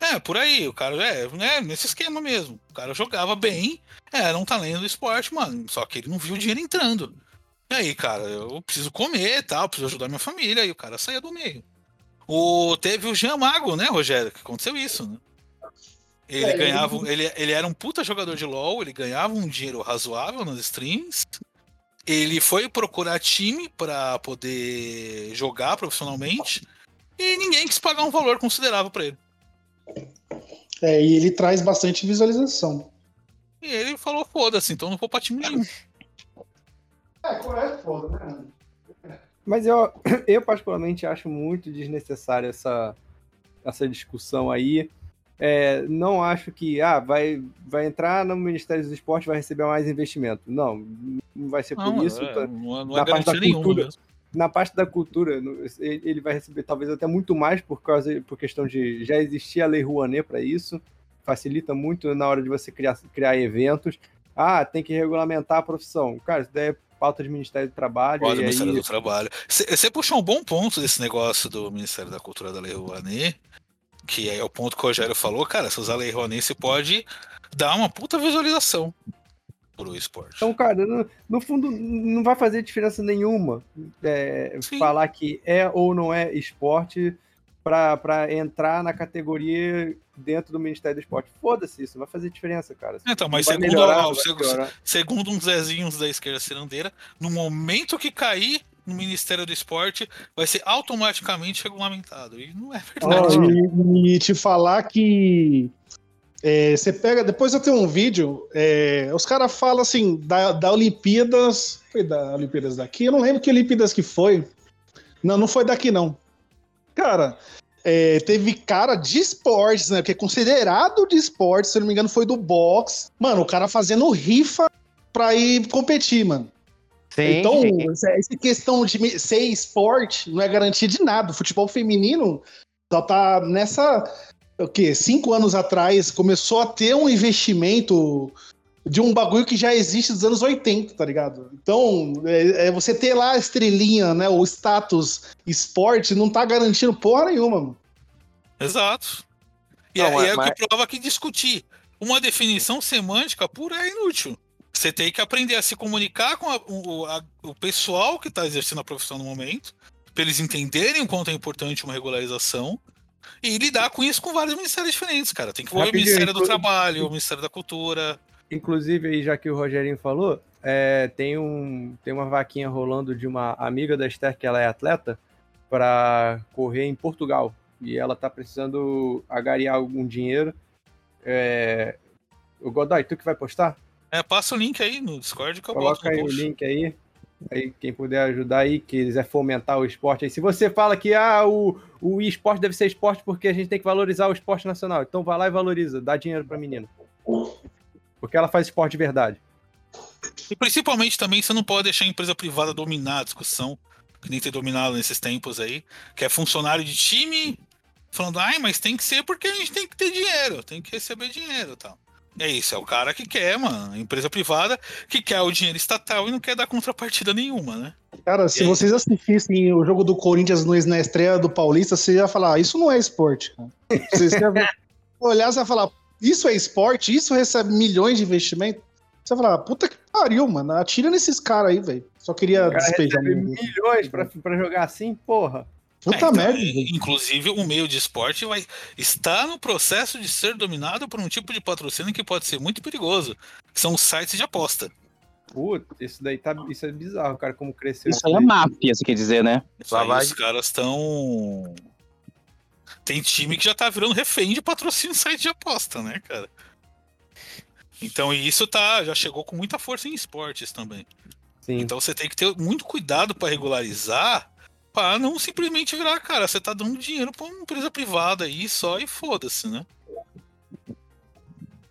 É, por aí, o cara é, né, nesse esquema mesmo. O cara jogava bem, era um talento do esporte, mano, só que ele não viu o dinheiro entrando. E aí, cara, eu preciso comer e tal, preciso ajudar minha família, e o cara saía do meio. O, teve o Jean Mago, né, Rogério, que aconteceu isso, né? Ele É, ganhava, ele, ele era um puta jogador de LoL, ele ganhava um dinheiro razoável nas streams. Ele foi procurar time pra poder jogar profissionalmente e ninguém quis pagar um valor considerável pra ele. É, e ele traz bastante visualização. E ele falou: foda-se, então não vou pra time nenhum. É, correto, foda, né? Mas eu, [CLEARS THROAT] eu particularmente acho muito desnecessária essa, essa discussão aí. É, não acho que ah, vai, vai entrar no Ministério do Esporte vai receber mais investimento. Não, não vai ser por Não, isso. é, tá? não é- não é Na parte da cultura, mesmo. na parte da cultura, ele vai receber talvez até muito mais por causa por questão de já existir a Lei Rouanet para isso. Facilita muito na hora de você criar, criar eventos. Ah, tem que regulamentar a profissão. Cara, isso daí é pauta de Ministério do Trabalho. Pode, e aí, Ministério do Trabalho. Você puxou um bom ponto desse negócio do Ministério da Cultura da Lei Rouanet, que é o ponto que o Rogério falou, cara, se usar a Lei Rouanet, você pode dar uma puta visualização pro esporte. Então, cara, no, no fundo, não vai fazer diferença nenhuma é, falar que é ou não é esporte para entrar na categoria dentro do Ministério do Esporte. Foda-se isso, não vai fazer diferença, cara. Então, mas segundo, melhorar, ó, não vai seg- piorar. segundo uns Zezinhos da esquerda cirandeira, no momento que cair no Ministério do Esporte, vai ser automaticamente regulamentado. E não é verdade. Ó, e, e te falar que é, você pega. Depois eu tenho um vídeo. é, os caras falam assim, da, da Olimpíadas. Foi da Olimpíadas daqui? Eu não lembro que Olimpíadas que foi. Não, não foi daqui, não. Cara, é, teve cara de esportes, né? Que é considerado de esportes, se eu não me engano, foi do boxe. Mano, o cara fazendo rifa pra ir competir, mano. Sim, então, essa questão de ser esporte não é garantia de nada. O futebol feminino só tá nessa, o quê? Cinco anos atrás, começou a ter um investimento de um bagulho que já existe dos anos 80, tá ligado? Então, é, é você ter lá a estrelinha, né? O status esporte não tá garantindo porra nenhuma, mano. Exato. E, Não, é, e é mas- o que prova que discutir uma definição semântica pura é inútil. Você tem que aprender a se comunicar com a- o, a- o pessoal que está exercendo a profissão no momento, para eles entenderem o quanto é importante uma regularização e lidar com isso com vários ministérios diferentes, cara. Tem que envolver o Ministério do inclu- Trabalho, o Ministério da Cultura. Inclusive, aí, já que o Rogerinho falou, é, tem, um, tem uma vaquinha rolando de uma amiga da Esther, que ela é atleta, para correr em Portugal. E ela tá precisando agariar algum dinheiro. É... O Godoy, tu que vai postar? É, passa o link aí no Discord que eu boto Coloca no aí o post. link aí. Aí, quem puder ajudar aí, que quiser fomentar o esporte aí. Se você fala que ah, o, o esporte deve ser esporte porque a gente tem que valorizar o esporte nacional, então vai lá e valoriza, dá dinheiro pra menina. Porque ela faz esporte de verdade. E principalmente também você não pode deixar a empresa privada dominar a discussão, que nem ter dominado nesses tempos aí, que é funcionário de time falando, ai, mas tem que ser porque a gente tem que ter dinheiro, tem que receber dinheiro e tal. É isso, é o cara que quer, mano, a empresa privada que quer o dinheiro estatal e não quer dar contrapartida nenhuma, né? Cara, se vocês assistissem o jogo do Corinthians no, na estreia do Paulista, você ia falar, "Ah, isso não é esporte. cara." Vocês ver- [LAUGHS] olhar, você ia falar, isso é esporte? Isso recebe milhões de investimento? Você ia falar, puta que pariu, mano. Atira nesses caras aí, velho. Só queria O cara despejar. milhões pra, pra jogar assim, porra. Puta É, então, merda. e- velho. Inclusive, o meio de esporte vai estar no processo de ser dominado por um tipo de patrocínio que pode ser muito perigoso, que são os sites de aposta. Puta, isso daí tá. Isso é bizarro, cara, como cresceu. Isso aí é máfia, você quer dizer, né? Isso aí Lavagem. os caras estão. Tem time que já tá virando refém de patrocínio [LAUGHS] site de aposta, né, cara? Então isso tá, já chegou com muita força em esportes também. Sim. Então você tem que ter muito cuidado para regularizar, para não simplesmente virar, cara, você tá dando dinheiro pra uma empresa privada aí só e foda-se, né?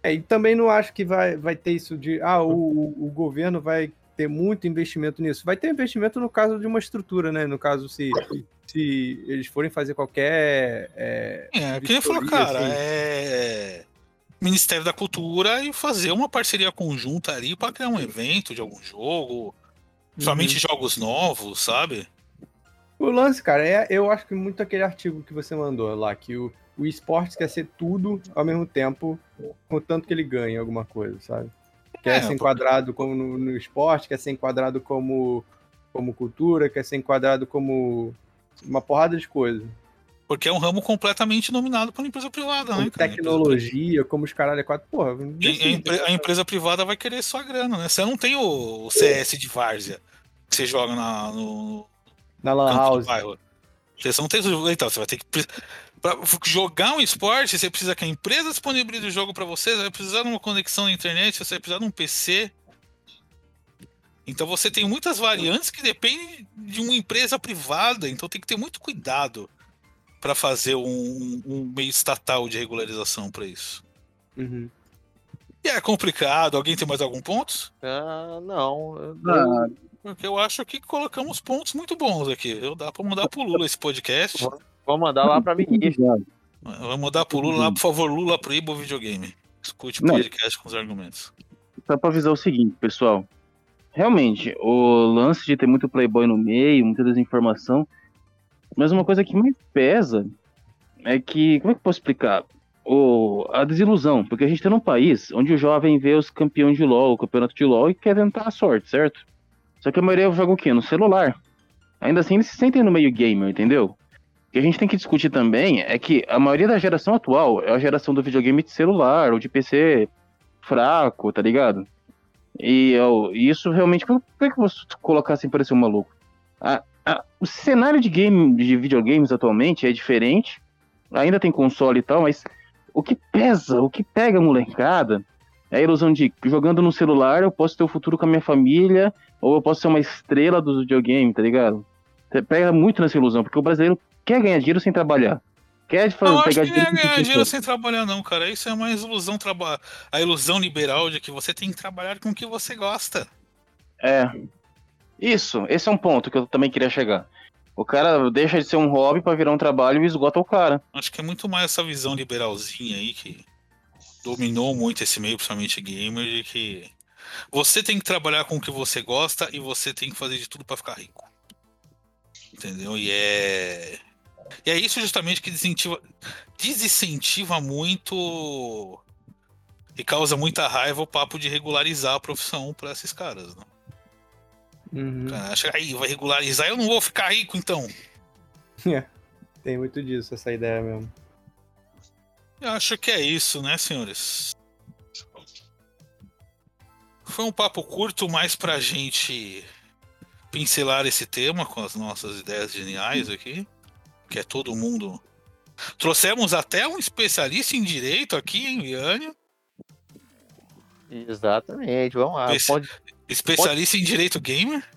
É, e também não acho que vai, vai ter isso de. Ah, o, o- o governo vai ter muito investimento nisso. Vai ter investimento no caso de uma estrutura, né? No caso, se, se eles forem fazer qualquer. É, É, que nem falou, cara, assim. é Ministério da Cultura e fazer uma parceria conjunta ali para criar um evento de algum jogo, somente jogos novos, sabe? O lance, cara, é, eu acho que muito aquele artigo que você mandou lá, que o, o esporte quer ser tudo ao mesmo tempo, contanto que ele ganhe alguma coisa, sabe? Quer É, ser enquadrado como no, no esporte, quer ser enquadrado como, como cultura, quer ser enquadrado como uma porrada de coisas. Porque é um ramo completamente dominado por uma empresa privada, Como né? cara? tecnologia, como os caralho é quatro. Porra. A, empre- a empresa privada vai querer sua grana, né? Você não tem o, CS de Várzea que você joga na, no na Lan House. Você não tem. Então, você vai ter que. Pra jogar um esporte, você precisa que a empresa disponibilize o jogo pra você, você vai precisar de uma conexão na internet, você vai precisar de um PC. Então você tem muitas variantes que dependem de uma empresa privada, então tem que ter muito cuidado para fazer um, um meio estatal de regularização para isso. Uhum. E é complicado. Alguém tem mais algum ponto? Ah, não. eu- Ah, Porque eu acho que colocamos pontos muito bons aqui. Eu dá para mandar pro Lula esse podcast. Vou mandar lá pra ministra. Vamos mandar pro Lula lá, por favor, Lula proíba o videogame. Escute o podcast com os argumentos. Só pra avisar o seguinte, pessoal. Realmente, o lance de ter muito playboy no meio, muita desinformação. Mas uma coisa que mais pesa é que. Como é que eu posso explicar? O, a desilusão. Porque a gente tá num país onde o jovem vê os campeões de LOL, o campeonato de LOL e quer tentar a sorte, certo? Só que a maioria joga o quê? No celular. Ainda assim, eles se sentem no meio gamer, entendeu? Que a gente tem que discutir também é que a maioria da geração atual é a geração do videogame de celular ou de PC fraco, tá ligado? E eu- isso realmente. Por por que você colocar assim parecer um maluco? A- a- o cenário de game de videogames atualmente é diferente. Ainda tem console e tal, mas o que pesa, o que pega a molecada é a ilusão de jogando no celular eu posso ter o futuro com a minha família, ou eu posso ser uma estrela do videogame, tá ligado? Você pega muito nessa ilusão, porque o brasileiro quer ganhar dinheiro sem trabalhar. Quer fazer, Não, acho pegar que nem é dinheiro ganhar dinheiro sem trabalhar, não, cara. Isso é uma ilusão traba... a ilusão liberal de que você tem que trabalhar com o que você gosta. É. Isso, esse é um ponto que eu também queria chegar. O cara deixa de ser um hobby pra virar um trabalho e esgota o cara. Acho que é muito mais essa visão liberalzinha aí que dominou muito esse meio, principalmente gamer, de que você tem que trabalhar com o que você gosta e você tem que fazer de tudo pra ficar rico. Entendeu? E é. E é isso justamente que desincentiva, desincentiva muito e causa muita raiva o papo de regularizar a profissão pra esses caras, né? Uhum. Cara acha, aí, vai regularizar, eu não vou ficar rico então. É, Tem muito disso, essa ideia mesmo. Eu acho que é isso, né, senhores? Foi um papo curto mais pra gente pincelar esse tema com as nossas ideias geniais aqui. Que é todo mundo. Trouxemos até um especialista em direito aqui, hein, Viane? Exatamente, vamos lá. Ponto, Especialista em direito gamer?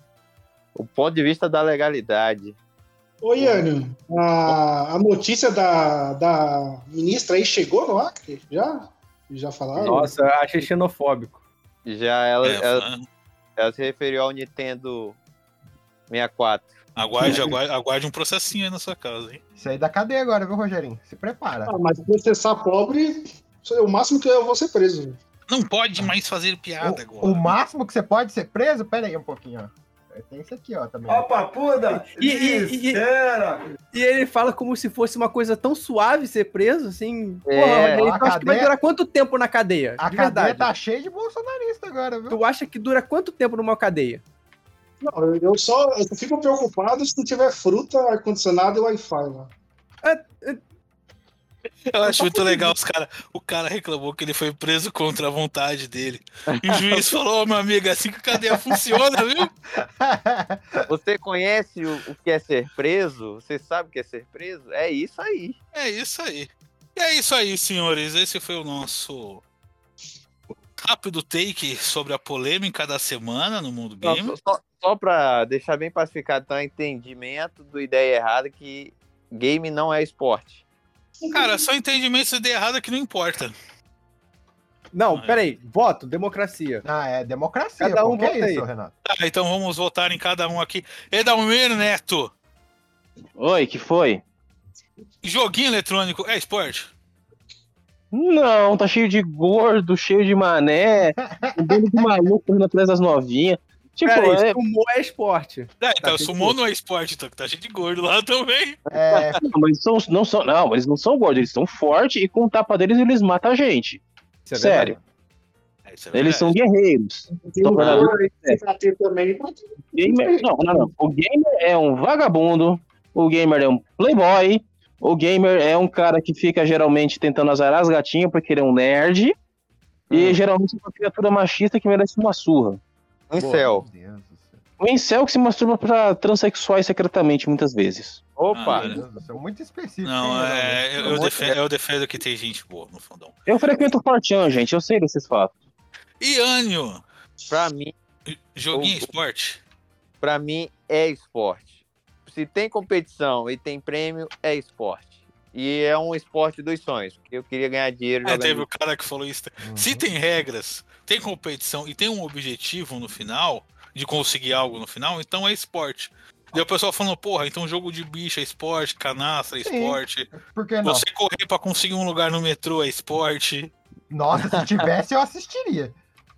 o ponto de vista da legalidade. Ô, Iane, a, a notícia da, da ministra aí chegou no Acre? Já? Já falaram? Nossa, eu achei xenofóbico. Já ela, É, ela, ela se referiu ao Nintendo 64. Aguarde, [LAUGHS] aguarde, aguarde um processinho aí na sua casa, hein? Isso aí da cadeia agora, viu, Rogerinho? Se prepara. Ah, mas processar pobre, o máximo que eu vou ser preso. Não pode mais fazer piada agora. O máximo que você pode ser preso? Pera aí um pouquinho, ó. Tem esse aqui, ó, também. Ó, papuda! E, e- e- e ele fala como se fosse uma coisa tão suave ser preso, assim. É, Porra, tu acha que vai cadeia- durar quanto tempo na cadeia? A de cadeia verdade. tá cheia de bolsonarista agora, viu? Tu acha que dura quanto tempo numa cadeia? Não, eu- só eu fico preocupado se não tiver fruta, ar-condicionado e Wi-Fi lá. Eu acho muito legal os cara, o cara reclamou que ele foi preso contra a vontade dele. E o juiz falou, ô meu amigo, é assim que a cadeia funciona, viu? [LAUGHS] Você conhece o, o que é ser preso? Você sabe o que é ser preso? É isso aí. É isso aí. E é isso aí, senhores. Esse foi o nosso rápido take sobre a polêmica da semana no mundo Não, gamer. só, só pra deixar bem pacificado, então, entendimento do ideia errada que game não é esporte. Cara, só entendimento se der errado é que não importa. Não, peraí. Voto, democracia. Ah, é democracia. Cada um que é vota aí. isso, Renato? Tá, então vamos votar em cada um aqui. Edalmir Neto, Oi, que foi? joguinho eletrônico é esporte? Não, tá cheio de gordo, cheio de mané, um bando de maluco correndo atrás das novinhas. Tipo, peraí, é, sumô é esporte. É, então, cheio de sumô não é esporte, então, que tá cheio de gordo lá também. É, não, mas são, não são, não, eles não são gordos, eles são fortes e com o tapa deles eles matam a gente. É Sério, É, é eles são guerreiros. Um não, não, não. O gamer é um vagabundo, o gamer é um playboy, o gamer é um cara que fica geralmente tentando azarar as gatinhas porque ele é um nerd, e geralmente é uma criatura machista que merece uma surra. Um céu. Um incel que se masturba pra transexuais secretamente, muitas vezes. Opa! Ah, Meu Deus do céu. Muito específico. Não, hein, é, eu, eu defendo, eu defendo que tem gente boa no fundão. Eu frequento o Fortean, gente, eu sei desses fatos. E Anio, Pra mim, joguinho é O- esporte? pra mim é esporte. Se tem competição e tem prêmio, é esporte. E é um esporte dos sonhos, porque eu queria ganhar dinheiro É, teve o cara que falou isso. Uhum. Se tem regras, tem competição e tem um objetivo no final, de conseguir algo no final, então é esporte. Daí o pessoal falando, porra, então jogo de bicho é esporte, canastra é Sim. esporte, Por que não? você correr pra conseguir um lugar no metrô é esporte. Nossa, se tivesse, eu assistiria.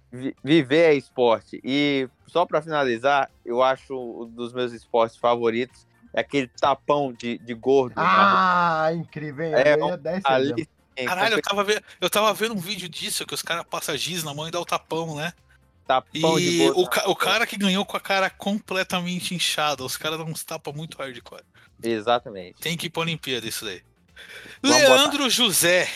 Vi- Viver é esporte. E só pra finalizar, eu acho um dos meus esportes favoritos aquele tapão de, de gordo. Ah, incrível, hein? É, Eu ia esse ali, sim, Caralho, eu tava, vendo, eu tava vendo um vídeo disso, que os caras passam giz na mão e dá o tapão, né? tapão de E gordo. o, ca- o cara que ganhou com a cara completamente inchada, os caras dão uns tapas muito hardcore. Exatamente. Tem que ir pra Olimpíada isso daí. Vamos Leandro José.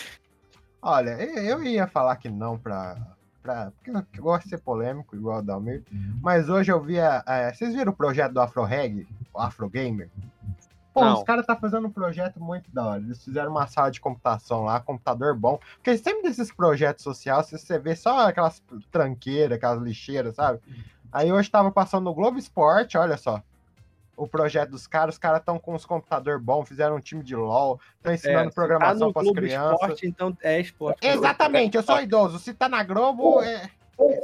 Olha, eu ia falar que não pra. pra porque eu gosto de ser polêmico, igual o Dalmir. Mas hoje eu via. é, vocês viram o projeto do Afro Reg, Afro Gamer? Pô, Não. os caras tá fazendo um projeto muito da hora. Eles fizeram uma sala de computação lá, computador bom. Porque sempre desses projetos sociais, você vê só aquelas tranqueiras, aquelas lixeiras, sabe? Aí hoje tava passando no Globo Esporte, olha só. O projeto dos caras, os caras estão com os computador bom, fizeram um time de LOL, estão ensinando tá programação no para as crianças. Esporte, então é esporte. Exatamente, eu sou idoso. Se tá na Globo, é.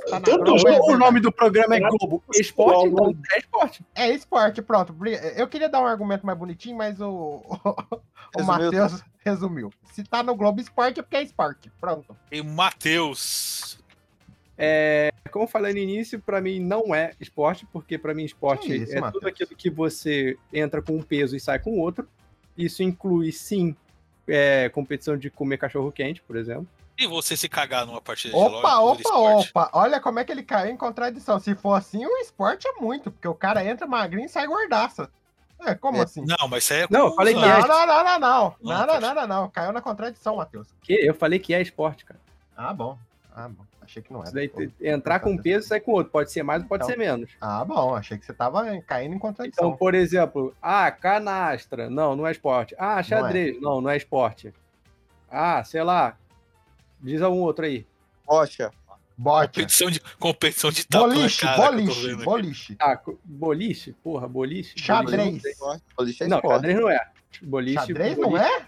Tá na Tanto Globo, jogo, é O nome do programa é Globo Esporte, então é esporte. É esporte, pronto. Eu queria dar um argumento mais bonitinho, mas o, [LAUGHS] o, Resumiu. Matheus resumiu. Se tá no Globo Esporte é porque é esporte. Pronto. E Matheus. É, como eu falei no início, pra mim não é esporte, porque pra mim esporte Que isso, é Matheus? tudo aquilo que você entra com um peso e sai com outro. Isso inclui, sim, é, competição de comer cachorro quente, por exemplo. E você se cagar numa partida de Opa, LOL? opa, esporte? opa. Olha como é que ele caiu em contradição. Se for assim, o esporte é muito, porque o cara entra magrinho e sai gordaça. É, como É. assim? Não, mas isso aí é Não, eu falei que é. Não, não, não, não, não. Não, Não, não, não, não, não. Caiu na contradição, Matheus. Que eu falei que é esporte, cara. Ah, bom. Ah, bom. Achei que não era. daí, entrar com um peso e sair com outro. Pode ser mais ou pode Então, ser menos. Ah, bom. Achei que você tava caindo em contradição. Então, por exemplo, ah, canastra. Não, não é esporte. Ah, xadrez. Não, não é esporte. Ah, sei lá. Diz algum outro aí. Rocha. Bote. Competição de, competição de tapa Boliche, na cara que eu tô boliche, boliche. Ah, boliche? Porra, boliche? Xadrez. Boliche é Não, xadrez não é. Boliche, Xadrez boliche- não é?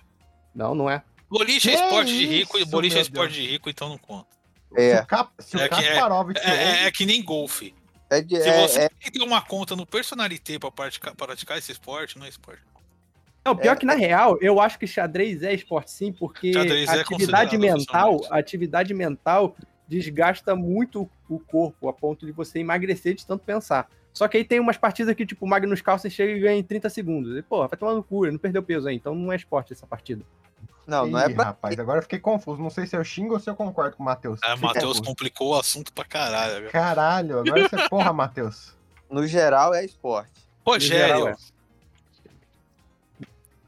Não, não é. Boliche é Que esporte de rico e boliche é esporte Deus. de rico, então não conta. Se É. o, Cap, se É o que é- Kasparov É, é- é que nem golfe. É de. Se É, você é- tem que ter uma conta no Personalité pra praticar, praticar esse esporte, não é esporte. Não, pior É. que na real, eu acho que xadrez é esporte sim, porque Xadrez é atividade considerado mental, atividade mental desgasta muito o corpo, a ponto de você emagrecer de tanto pensar. Só que aí tem umas partidas que, tipo, o Magnus Carlsen chega e ganha em 30 segundos. E, pô, vai tomar no cu, ele não perdeu peso aí, então não é esporte essa partida. Não, não é Ih, pra. rapaz, agora eu fiquei confuso. Não sei se eu xingo ou se eu concordo com o Matheus. É, Fiquei Matheus complicou o assunto pra caralho. Caralho, agora você porra, Matheus. No geral é esporte. Rogério, geral, é.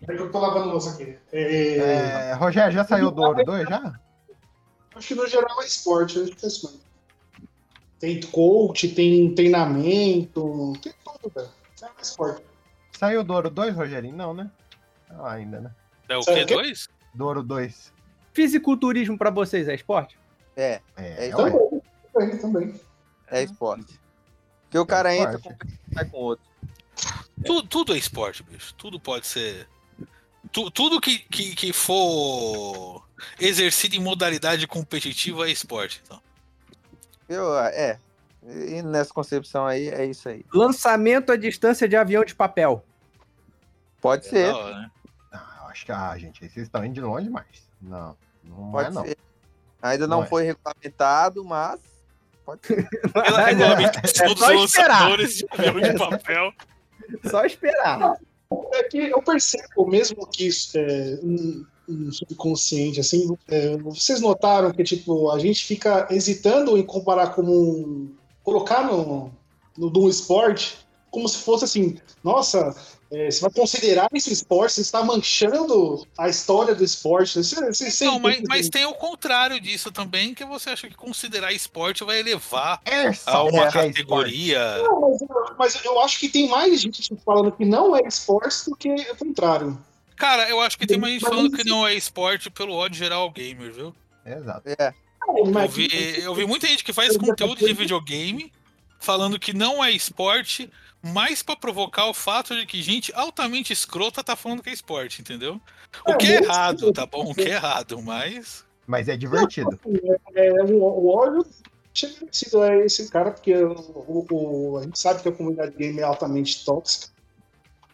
É que eu tô lavando louça aqui. É, É, Rogério, já saiu do Ouro 2 já? Acho que no geral é esporte, acho que é isso mesmo. Tem coach, tem treinamento, tem tudo, velho. É esporte. Saiu do Ouro 2, Rogerinho? Não, né? Não, ainda, né? é o Sabe quê? o quê? Dois? Do Ouro 2. Fisiculturismo pra vocês é esporte? É, É, É ué. Também, também, é esporte. Porque o cara entra esporte. com um sai com outro. Tu- tudo é esporte, bicho. Tudo pode ser. Tu- tudo que, que, que for exercido em modalidade competitiva é esporte. Então. Eu, é. E nessa concepção aí, é isso aí. Lançamento à distância de avião de papel. Pode ser. Da hora, né? Ah, acho que, ah, gente, vocês estão indo de longe demais. Não, não Pode é não. ser. Ainda não, Não é. foi regulamentado, mas. Pode ser. Pela [LAUGHS] Mas é- regulamentação é dos lançadores de avião de papel. Só esperar. [LAUGHS] É que eu percebo, mesmo que isso é um, um subconsciente, assim, é, vocês notaram que, tipo, a gente fica hesitando em comparar como um, colocar no, no de um esporte como se fosse assim, nossa, é, você vai considerar esse esporte, você está manchando a história do esporte. Você, você, você Não, mas, mas tem o contrário disso também, que você acha que considerar esporte vai elevar a Airsoft uma é categoria. Não, mas, eu- mas eu acho que tem mais gente falando que não é esporte do que o contrário. Cara, eu acho que tem mais gente falando que não é esporte pelo ódio geral ao gamer, viu? Exato. É. Eu vi, eu vi muita gente que faz conteúdo de videogame falando que não é esporte, mais pra provocar o fato de que gente altamente escrota tá falando que é esporte, entendeu? O que é errado, tá bom? O que é errado, mas. Mas é divertido. É, o, o ódio tinha sido a esse cara, porque o, o- a gente sabe que a comunidade game é altamente tóxica.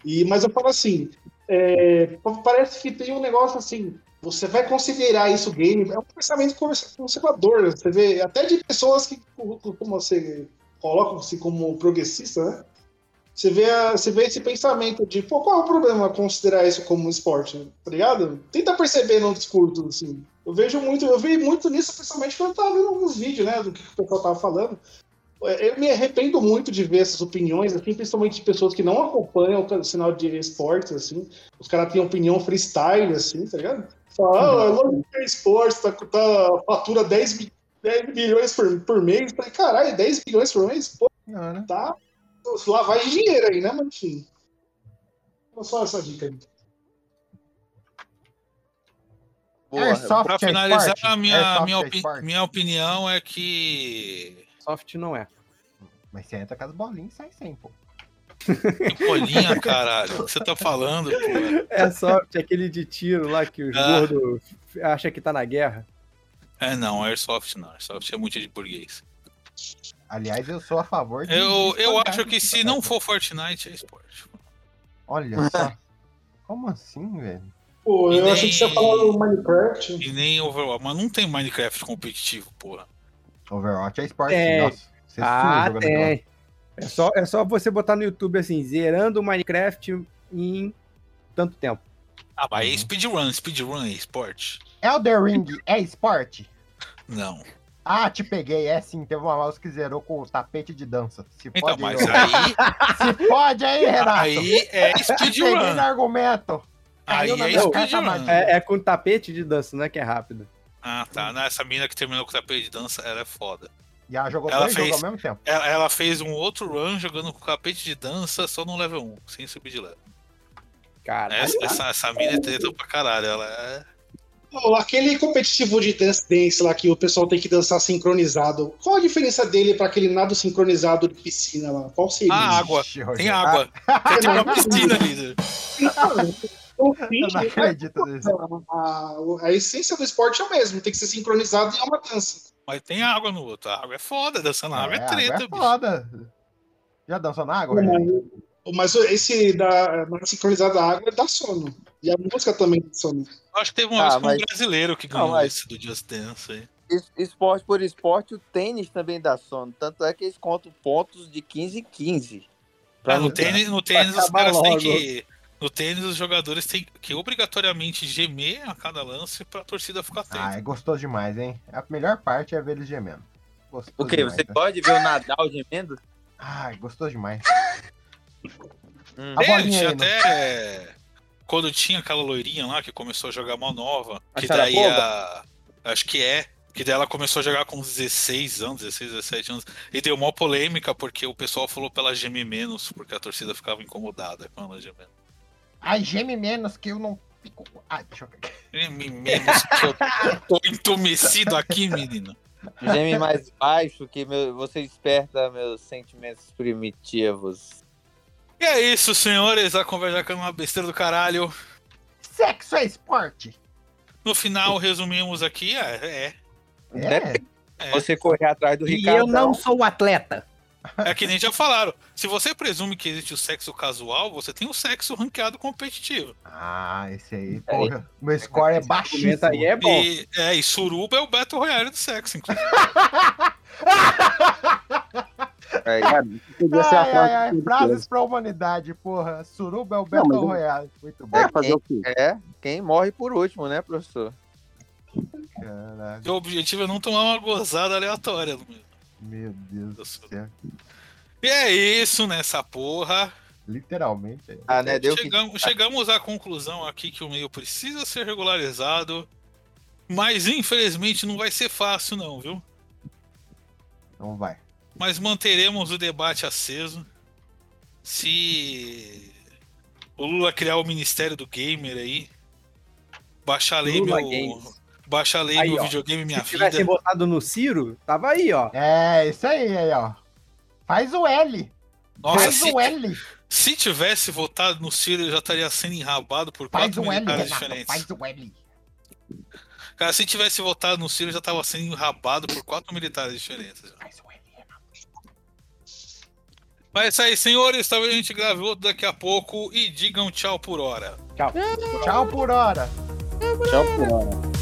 E, mas eu falo assim, é, parece que tem um negócio assim, você vai considerar isso game, é um pensamento conservador, você vê, até de pessoas que como você colocam-se como progressista, né? Você vê, a- você vê esse pensamento de, pô, qual é o problema considerar isso como esporte, tá ligado? Tenta perceber no discurso, assim. Eu vejo muito, eu vi muito nisso, principalmente quando eu tava vendo alguns vídeos, né, do que o pessoal tava falando. É, Eu me arrependo muito de ver essas opiniões, assim, principalmente de pessoas que não acompanham o sinal de esportes, assim. Os caras têm opinião freestyle, assim, tá ligado? Fala, ah, é lógico que é esporte, tá, tá, fatura 10, bi- 10 bilhões por, por mês. Falei, caralho, 10 bilhões por mês? Pô, Não, né? tá lavagem de dinheiro aí, né? Mas enfim. Só essa dica aí. Boa. Airsoft Pra é finalizar, a minha, Airsoft minha, é opi- minha opinião é que. Soft não é. Mas você entra com as bolinhas e sai sem, pô. Que bolinha, caralho. O que você tá falando, pô? É soft, aquele de tiro lá que os Ah. gordos acham que tá na guerra. É, não, Airsoft não. Airsoft é muito de burguês. Aliás, eu sou a favor de. Eu, eu acho que se não for Fortnite, é esporte. Olha [LAUGHS] só. Como assim, velho? Pô, E eu nem- achei que você ia falar do Minecraft. E nem Overwatch. Mas não tem Minecraft competitivo, porra. Overwatch é esporte, É. nossa. Você Ah, aquilo. tem. É só, é só você botar no YouTube assim, zerando o Minecraft em tanto tempo. Ah, mas é speedrun, speedrun é esporte? Elder Ring é esporte? Não. Ah, te peguei. É sim, teve uma mouse que zerou com o tapete de dança. Se Então, pode mas aí, aí, [LAUGHS] Se pode aí, Renato. aí é [LAUGHS] speedrun. no argumento. Aí é speedrun. É, é com tapete de dança, não é que é rápido. Ah, tá. Não, essa mina que terminou com o tapete de dança, ela é foda. E ela jogou Ela dois fez- jogos ao mesmo tempo. Ela, ela fez um outro run jogando com tapete de dança só no level 1, sem subir de level. Cara, Essa, essa, essa mina é treta pra caralho. Ela é. Aquele competitivo de dance dance lá que o pessoal tem que dançar sincronizado. Qual a diferença dele pra aquele nado sincronizado de piscina lá? Qual seria? Ah, água. Ixi, Tem água. Tem uma piscina ali. Eu não acredito nisso. a, a essência do esporte é o mesmo, tem que ser sincronizado e é uma dança. Mas tem água no outro. A água é foda, dançando na água é, água treta, é bicho. foda. Já dançou na água, Rogério? Mas esse da sincronizada da água dá sono. E a música também dá sono. Acho que teve uma Ah, vez com um mas- brasileiro que Não, ganhou mas- esse do Just Dance aí. Es- Esporte por esporte, o tênis também dá sono. Tanto é que eles contam pontos de 15 em 15. Pra Ah, no tênis, no tênis os caras têm logo. que. No tênis, os jogadores têm que obrigatoriamente gemer a cada lance pra torcida ficar atenta. Ah, é gostoso demais, hein? A melhor parte é ver eles gemendo. Gostoso O quê? demais, Você né? pode ver o Nadal gemendo? Ai, gostoso demais. Hum. A bolinha tinha aí, né? até. Quando tinha aquela loirinha lá que começou a jogar mal nova, A que daí a. Acho que é. Que daí ela começou a jogar com 16 anos, 16, 17 anos. E deu uma polêmica porque o pessoal falou pra ela gemer menos, porque a torcida ficava incomodada com ela gemendo. Ai, geme menos que eu não fico. Ai, deixa eu ver. Geme menos que eu tô entumecido aqui, menino. Geme mais baixo que meu, você desperta meus sentimentos primitivos. E é isso, senhores. A conversa é uma besteira do caralho. Sexo é esporte. No final, resumimos aqui. É, É. é, Você correr atrás do E Ricardo. eu não sou atleta. é que nem já falaram. Se você presume que existe o sexo casual, você tem o sexo ranqueado competitivo. Ah, esse aí, porra. Meu score é baixíssimo. Comenta aí é bom. E, é, e suruba é o Battle Royale do sexo, inclusive. [LAUGHS] É, [LAUGHS] Podia ser a Ai, frase ai, frases pra humanidade, porra. Suruba é o Battle eu- Royale. Muito bom. Vai fazer o quê? é, quem morre por último, né, professor? Caralho, o objetivo é não tomar uma gozada aleatória. meu Deus do céu. E é isso nessa porra. Literalmente. é. Ah, né? Deu que. Chegamos, chegamos à conclusão aqui que o meio precisa ser regularizado. Mas infelizmente não vai ser fácil, não, viu? Não vai. Mas manteremos o debate aceso. Se o Lula criar o Ministério do Gamer aí, baixa a lei, Lula meu. Games. Baixa a lei, Aí, meu ó. videogame, minha Se tivessem vida. botado no Ciro, tava aí, ó. É, isso aí, aí, ó. Faz o L. Nossa, Faz se, o L. se tivesse votado no Ciro, ele já estaria sendo enrabado por Faz quatro L, militares Renato. diferentes. Faz o L. Cara, se tivesse votado no Ciro, já tava sendo enrabado por quatro militares diferentes. Faz L. Mas é isso aí, senhores. Talvez a gente grave outro daqui a pouco e digam tchau por hora. Tchau. Tchau por hora. Tchau, por hora.